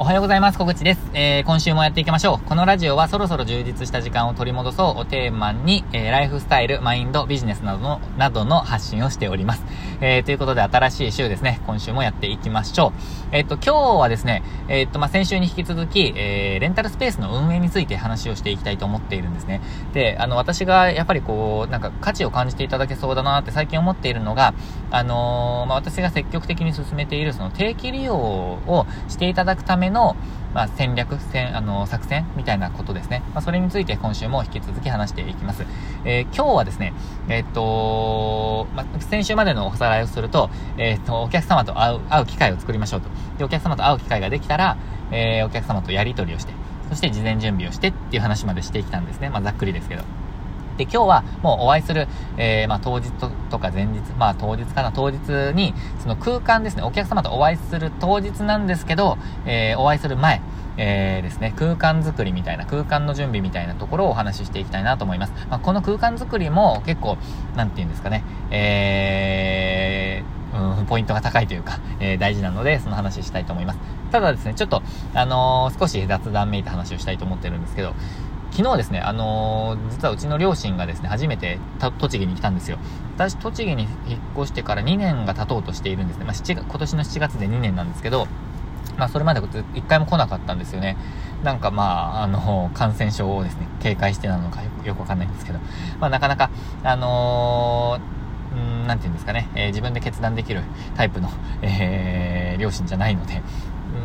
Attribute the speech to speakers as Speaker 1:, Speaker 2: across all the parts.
Speaker 1: おはようございます。小口です。えー、今週もやっていきましょう。このラジオはそろそろ充実した時間を取り戻そうをテーマに、えー、ライフスタイル、マインド、ビジネスなどの、などの発信をしております。えー、ということで新しい週ですね、今週もやっていきましょう。えっ、と、今日はですね、えっ、と、まあ、先週に引き続き、えー、レンタルスペースの運営について話をしていきたいと思っているんですね。で、あの、私がやっぱりこう、なんか価値を感じていただけそうだなって最近思っているのが、あのまあ、私が積極的に進めているその定期利用をしていただくための、まあ、戦略、戦、あの、作戦みたいなことですね。まあ、それについて今週も引き続き話していきます。えー、今日はですね、えー、っと、まあ、先週までのおさらいをすると、えー、っと、お客様と会う、会う機会を作りましょうと。で、お客様と会う機会ができたら、えお客様とやり取りをして、そして事前準備をしてっていう話までしてきたんですね。ま、ざっくりですけど。で、今日はもうお会いする、えー、まあ、当日とか前日、まあ、当日かな、当日に、その空間ですね、お客様とお会いする当日なんですけど、えー、お会いする前、えー、ですね、空間づくりみたいな、空間の準備みたいなところをお話ししていきたいなと思います。まあ、この空間づくりも結構、なんて言うんですかね、えー、うん、ポイントが高いというか、えー、大事なので、その話したいと思います。ただですね、ちょっと、あのー、少し雑談めいた話をしたいと思ってるんですけど、昨日ですね、あのー、実はうちの両親がですね、初めて栃木に来たんですよ。私、栃木に引っ越してから2年が経とうとしているんですね。まあ、7今年の7月で2年なんですけど、まあ、それまで1回も来なかったんですよね。なんかまあ、あの、感染症をですね、警戒してなのかよくわかんないんですけど、まあ、なかなか、あのー、んなんて言うんですかね、えー、自分で決断できるタイプの、えー、両親じゃないので、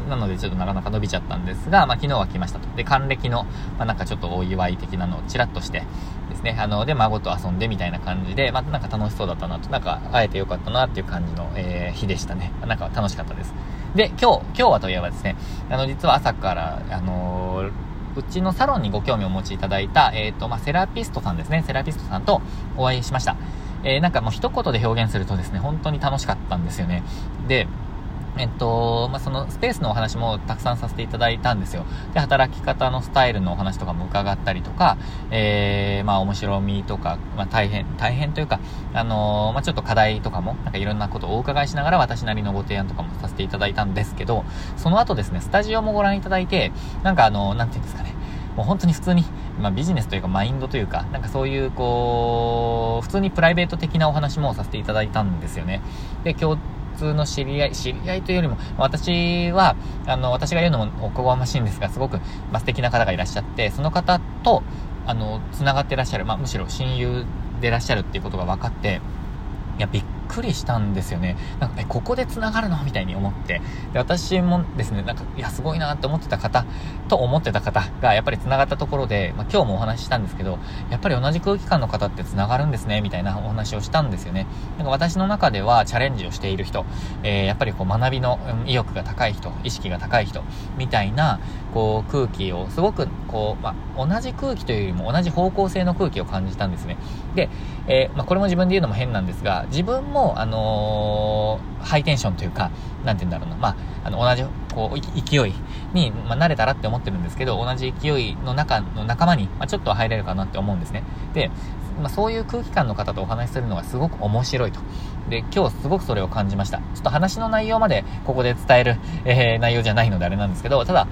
Speaker 1: なのでちょっとなかなか伸びちゃったんですが、まあ昨日は来ましたと。で、還暦の、まあなんかちょっとお祝い的なのをチラッとしてですね、あの、で、孫と遊んでみたいな感じで、まあなんか楽しそうだったなと、なんか会えてよかったなっていう感じの、えー、日でしたね。なんか楽しかったです。で、今日、今日はといえばですね、あの、実は朝から、あのーうちのサロンにご興味をお持ちいただいた、えっ、ー、と、まあ、セラピストさんですね。セラピストさんとお会いしました。えー、なんかもう一言で表現するとですね、本当に楽しかったんですよね。で、えっと、まあ、そのスペースのお話もたくさんさせていただいたんですよ。で、働き方のスタイルのお話とかも伺ったりとか、えー、まあ、面白みとか、まあ、大変、大変というか、あのー、まあ、ちょっと課題とかも、なんかいろんなことをお伺いしながら私なりのご提案とかもさせていただいたんですけど、その後ですね、スタジオもご覧いただいて、なんかあの、なんていうんですかね、もう本当に普通に、まあ、ビジネスというかマインドというか、なんかそういうこう、普通にプライベート的なお話もさせていただいたんですよね。で、今日、通の知り合い、知り合いというよりも、私は、あの、私が言うのもおこがましいんですが、すごく、まあ、素敵な方がいらっしゃって、その方と、あの、繋がってらっしゃる、まあ、むしろ親友でらっしゃるっていうことが分かって、いや、びっくりしたんですよね。なんか、え、ここで繋がるの？みたいに思って。で、私もですね、なんか、いや、すごいなって思ってた方、と思ってた方が、やっぱり繋がったところで、まあ、今日もお話ししたんですけど、やっぱり同じ空気感の方って繋がるんですね、みたいなお話をしたんですよね。なんか私の中ではチャレンジをしている人、えー、やっぱりこう学びの意欲が高い人、意識が高い人、みたいな、こう空気を、すごく、こう、まあ、同じ空気というよりも同じ方向性の空気を感じたんですね。で、えー、まあ、これも自分で言うのも変なんですが、自分も、あのー、ハイテンションというか、なんて言うんだろうな、まあ、あの、同じ、こう、勢いに、まあ、慣れたらって思ってるんですけど、同じ勢いの中の仲間に、ま、ちょっとは入れるかなって思うんですね。で、ま、そういう空気感の方とお話しするのがすごく面白いと。で、今日すごくそれを感じました。ちょっと話の内容までここで伝える、えー、内容じゃないのであれなんですけど、ただ、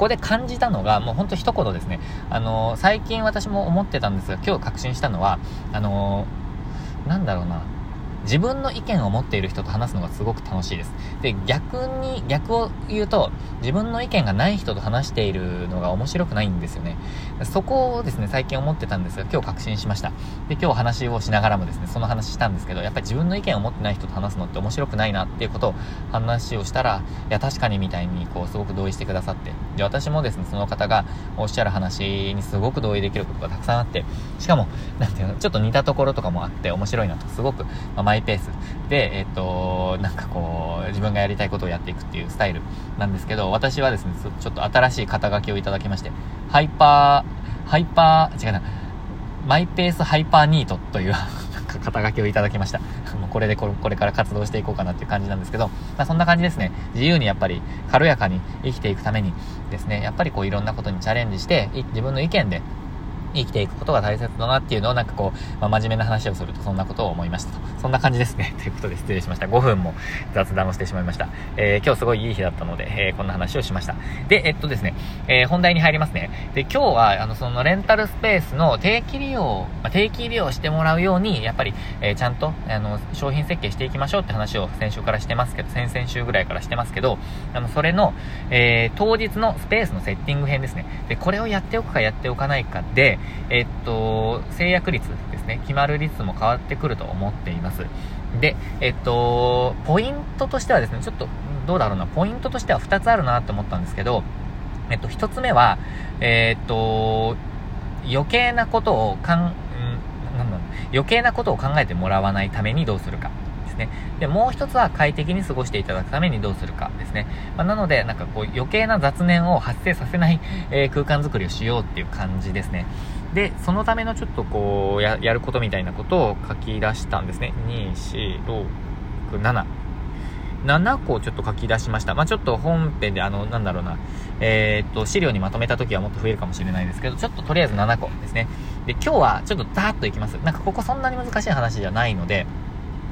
Speaker 1: ここで感じたのが、もうほんと一言ですね。あのー、最近私も思ってたんですが、今日確信したのは、あのー、なんだろうな。自分の意見を持っている人と話すのがすごく楽しいです。で、逆に、逆を言うと、自分の意見がない人と話しているのが面白くないんですよね。そこをですね、最近思ってたんですが、今日確信しました。で、今日話をしながらもですね、その話したんですけど、やっぱり自分の意見を持ってない人と話すのって面白くないなっていうことを話をしたら、いや、確かにみたいに、こう、すごく同意してくださって、で、私もですね、その方がおっしゃる話にすごく同意できることがたくさんあって、しかも、なんていうの、ちょっと似たところとかもあって面白いなと、すごく、まあマイペースで、えっ、と、なんかこう、自分がやりたいことをやっていくっていうスタイルなんですけど、私はですね、ちょっと新しい肩書きをいただきまして、ハイパー、ハイパー、違うな、マイペースハイパーニートという 肩書きをいただきました。もうこれでこれこれから活動していこうかなっていう感じなんですけど、まあ、そんな感じですね。自由にやっぱり軽やかに生きていくためにですね、やっぱりこういろんなことにチャレンジして、自分の意見で生きていくことが大切だなっていうのをなんかこう、まあ、真面目な話をするとそんなことを思いましたと。そんな感じですね。ということで失礼しました。5分も雑談をしてしまいました。えー、今日すごいいい日だったので、えー、こんな話をしました。で、えっとですね、えー、本題に入りますね。で、今日は、あの、そのレンタルスペースの定期利用、まあ、定期利用してもらうように、やっぱり、えちゃんと、あの、商品設計していきましょうって話を先週からしてますけど、先々週ぐらいからしてますけど、あの、それの、え当日のスペースのセッティング編ですね。で、これをやっておくかやっておかないかで、えっと、制約率ですね、決まる率も変わってくると思っています。で、えっと、ポイントとしてはですね、ちょっと、どうだろうな、ポイントとしては2つあるなって思ったんですけど、えっと、1つ目は、えっと、余計なことをかん、んなんだ余計なことを考えてもらわないためにどうするか。ね。で、もう一つは快適に過ごしていただくためにどうするかですね。まあ、なので、なんかこう余計な雑念を発生させない、えー、空間づくりをしようっていう感じですね。で、そのためのちょっとこう、や、やることみたいなことを書き出したんですね。2、4、6、7。7個ちょっと書き出しました。まあ、ちょっと本編であの、なんだろうな、えー、っと、資料にまとめた時はもっと増えるかもしれないですけど、ちょっととりあえず7個ですね。で、今日はちょっとダーッといきます。なんかここそんなに難しい話じゃないので、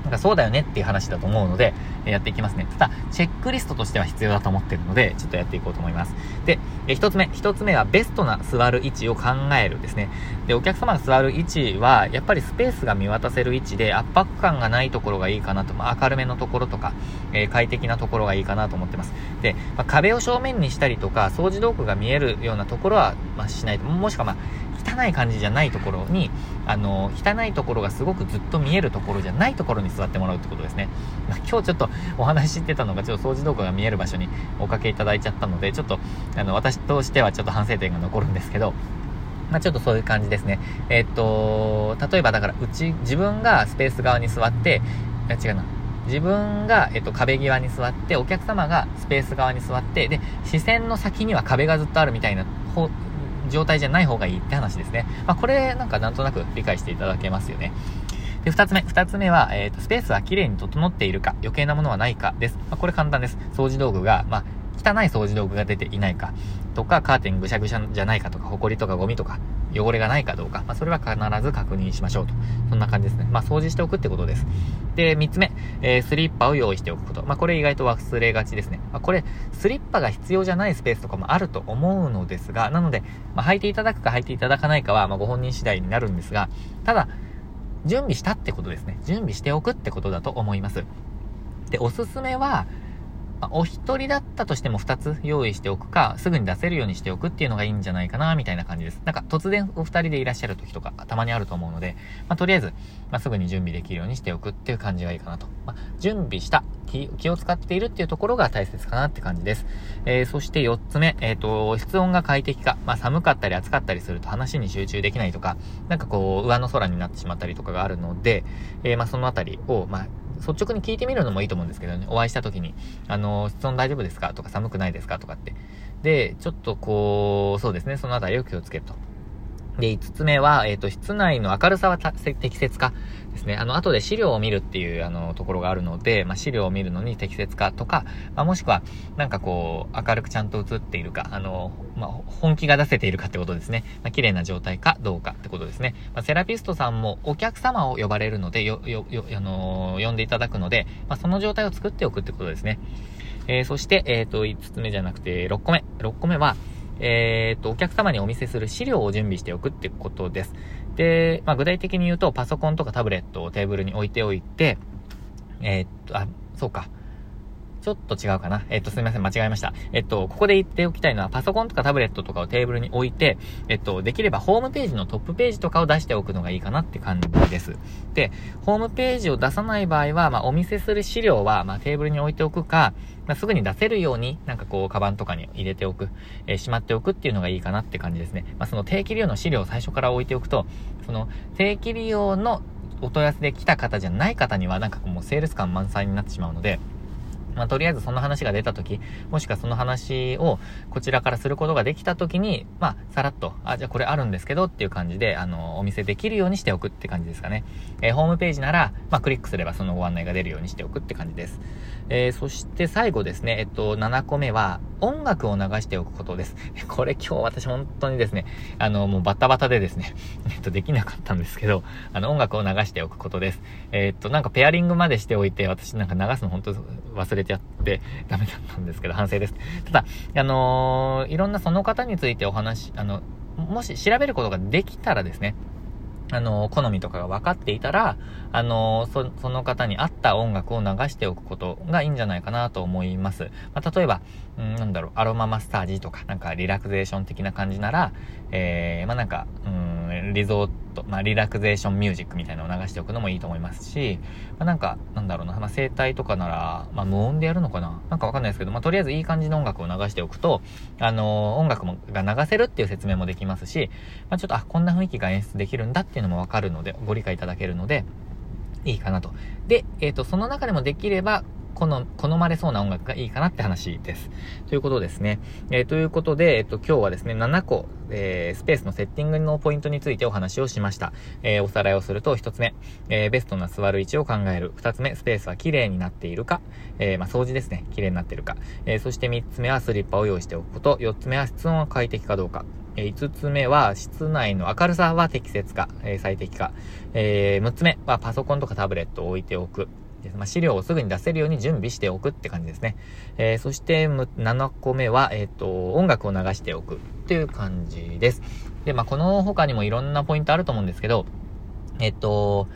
Speaker 1: なんかそうだよねっていう話だと思うので、えやっていきますね。ただ、チェックリストとしては必要だと思ってるので、ちょっとやっていこうと思います。で、え一つ目。一つ目はベストな座る位置を考えるですね。で、お客様が座る位置は、やっぱりスペースが見渡せる位置で圧迫感がないところがいいかなと、まあ、明るめのところとか、えー、快適なところがいいかなと思ってます。で、まあ、壁を正面にしたりとか、掃除道具が見えるようなところは、まあ、しないと、もしくはまあ、汚い感じじゃないところに、あの、汚いところがすごくずっと見えるところじゃないところに座ってもらうってことですね。まあ、今日ちょっとお話ししてたのが、ちょっと掃除動画が見える場所におかけいただいちゃったので、ちょっと、あの、私としてはちょっと反省点が残るんですけど、まあ、ちょっとそういう感じですね。え、っと、例えばだから、うち、自分がスペース側に座って、違うな。自分が、えっと、壁際に座って、お客様がスペース側に座って、で、視線の先には壁がずっとあるみたいな、状態じゃない方がいいって話ですね。まあ、これなんかなんとなく理解していただけますよね。で、二つ目。二つ目は、えっ、ー、と、スペースは綺麗に整っているか、余計なものはないかです。まあ、これ簡単です。掃除道具が、まあ、汚い掃除道具が出ていないか、とか、カーテンぐしゃぐしゃじゃないかとか、埃とかゴミとか、汚れがないかどうか、まあ、それは必ず確認しましょうと。そんな感じですね。まあ、掃除しておくってことです。で、三つ目、えー、スリッパを用意しておくこと。まあ、これ意外と忘れがちですね。まあ、これ、スリッパが必要じゃないスペースとかもあると思うのですが、なので、まあ、履いていただくか履いていただかないかは、まあ、ご本人次第になるんですが、ただ、準備したってことですね。準備しておくってことだと思います。で、おすすめは、まあ、お一人だったとしても二つ用意しておくか、すぐに出せるようにしておくっていうのがいいんじゃないかな、みたいな感じです。なんか突然お二人でいらっしゃる時とかたまにあると思うので、まあ、とりあえず、まあ、すぐに準備できるようにしておくっていう感じがいいかなと。まあ、準備した気、気を使っているっていうところが大切かなって感じです。えー、そして四つ目、えっ、ー、と、室温が快適か、まあ、寒かったり暑かったりすると話に集中できないとか、なんかこう、上の空になってしまったりとかがあるので、えー、まあ、そのあたりを、まあ、率直に聞いてみるのもいいと思うんですけどね、お会いした時に、あの、室温大丈夫ですか？とか寒くないですか？とかって。で、ちょっとこう、そうですね、そのあたりを気をつけると。で、5つ目は、えっ、ー、と、室内の明るさは適切かですね。あの、後で資料を見るっていう、あの、ところがあるので、まあ、資料を見るのに適切かとか、まあ、もしくは、なんかこう、明るくちゃんと映っているか、あの、まあ、本気が出せているかってことですね。まあ、綺麗な状態かどうかってことですね。まあ、セラピストさんもお客様を呼ばれるので、よ、よ、よ、あのー、呼んでいただくので、まあ、その状態を作っておくってことですね。えー、そして、えっ、ー、と、5つ目じゃなくて、6個目。6個目は、えっ、と、お客様にお見せする資料を準備しておくってことです。で、まあ、具体的に言うと、パソコンとかタブレットをテーブルに置いておいて、えっ、と、あ、そうか。ちょっと違うかな。えっと、すみません、間違えました。えっと、ここで言っておきたいのは、パソコンとかタブレットとかをテーブルに置いて、えっと、できればホームページのトップページとかを出しておくのがいいかなって感じです。で、ホームページを出さない場合は、まあ、お見せする資料は、まあ、テーブルに置いておくか、まあ、すぐに出せるように、なんかこう、カバンとかに入れておく、えー、しまっておくっていうのがいいかなって感じですね。まあ、その定期利用の資料を最初から置いておくと、その、定期利用のお問い合わせで来た方じゃない方には、なんかもうセールス感満載になってしまうので、まあ、とりあえずその話が出た時、もしくはその話をこちらからすることができた時に、まあ、さらっと、あ、じゃあこれあるんですけどっていう感じで、あの、お見せできるようにしておくって感じですかね。えー、ホームページなら、まあ、クリックすればそのご案内が出るようにしておくって感じです。えー、そして最後ですね、えっと、7個目は、音楽を流しておくことです。これ今日私本当にですね、あの、もうバタバタでですね、えっと、できなかったんですけど、あの、音楽を流しておくことです。えー、っと、なんかペアリングまでしておいて、私なんか流すの本当忘れてちゃってダメだったんですけど、反省です。ただ、あのー、いろんなその方についてお話、あの、もし調べることができたらですね、あの、好みとかが分かっていたら、あの、そ、その方に合った音楽を流しておくことがいいんじゃないかなと思います。まあ、例えば、うん、なんだろう、アロママッサージとか、なんかリラクゼーション的な感じなら、えー、まあ、なんか、うん、リゾート、まあ、リラクゼーションミュージックみたいなのを流しておくのもいいと思いますし、まあ、なんか、なんだろうな、まあ、声帯とかなら、まあ、無音でやるのかな？なんかわかんないですけど、まあ、とりあえずいい感じの音楽を流しておくと、あのー、音楽もが流せるっていう説明もできますし、まあ、ちょっと、あ、こんな雰囲気が演出できるんだっていうのもわかるので、ご理解いただけるので、いいかなと。で、えっ、ー、と、その中でもできれば、好まれそうな音楽がいいかなって話です。ということですね。えー、ということで、えっ、と、今日はですね、7個、えー、スペースのセッティングのポイントについてお話をしました。えー、おさらいをすると、1つ目、えー、ベストな座る位置を考える。2つ目、スペースは綺麗になっているか。えー、まあ、掃除ですね。綺麗になっているか。えー、そして3つ目はスリッパを用意しておくこと。4つ目は室温は快適かどうか。え5つ目は、室内の明るさは適切か、え最適か。え6つ目は、パソコンとかタブレットを置いておく。まあ、資料をすぐに出せるように準備しておくって感じですね。えー、そして、7個目は、えっ、ー、と、音楽を流しておくっていう感じです。で、まあ、この他にもいろんなポイントあると思うんですけど、えっ、ー、と、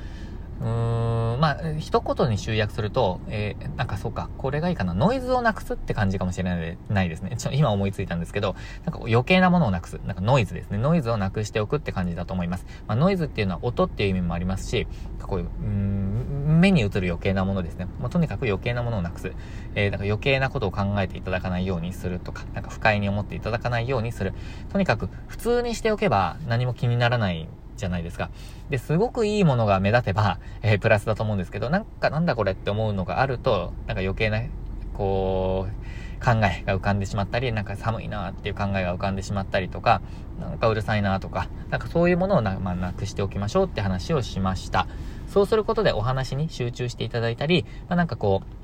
Speaker 1: うーん、まあ、一言に集約すると、えー、なんかそうか、これがいいかな。ノイズをなくすって感じかもしれないないですね。ちょ今思いついたんですけど、なんか余計なものをなくす。なんかノイズですね。ノイズをなくしておくって感じだと思います。まあ、ノイズっていうのは音っていう意味もありますし、こういう、うん、目に映る余計なものですね。まあ、とにかく余計なものをなくす。えー、なんか余計なことを考えていただかないようにするとか、なんか不快に思っていただかないようにする。とにかく普通にしておけば何も気にならないじゃないですか。で、すごくいいものが目立てば、えー、プラスだと思うんですけど、なんかなんだこれって思うのがあると、なんか余計な、こう、考えが浮かんでしまったり、なんか寒いなっていう考えが浮かんでしまったりとか、なんかうるさいなとか、なんかそういうものをな,、まあ、なくしておきましょうって話をしました。そうすることでお話に集中していただいたり、まあ、なんかこう、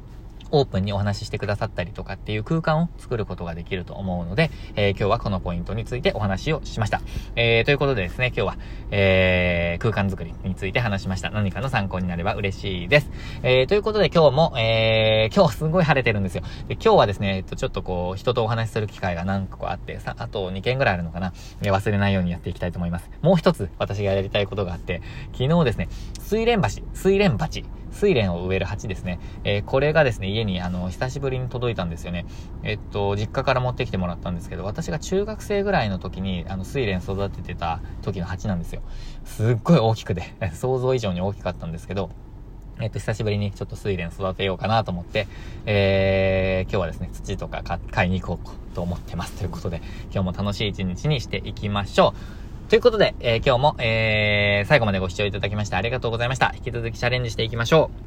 Speaker 1: オープンにお話ししてくださったりとかっていう空間を作ることができると思うので、えー、今日はこのポイントについてお話をしました。えー、ということでですね、今日は、えー、空間づくりについて話しました。何かの参考になれば嬉しいです。えー、ということで今日も、えー、今日すごい晴れてるんですよ。で今日はですね、えっと、ちょっとこう、人とお話しする機会が何個かあって、さ、あと2件ぐらいあるのかな。忘れないようにやっていきたいと思います。もう一つ私がやりたいことがあって、昨日ですね、水蓮橋、水蓮鉢、睡蓮を植える鉢ですね。えー、これがですね、家にあの、久しぶりに届いたんですよね。えっと、実家から持ってきてもらったんですけど、私が中学生ぐらいの時に、あの、睡蓮育ててた時の鉢なんですよ。すっごい大きくて、想像以上に大きかったんですけど、えっと、久しぶりにちょっと睡蓮育てようかなと思って、えー、今日はですね、土とか買いに行こうと思ってます。ということで、今日も楽しい一日にしていきましょう。ということで、えー、今日も、えー、最後までご視聴いただきましてありがとうございました。引き続きチャレンジしていきましょう。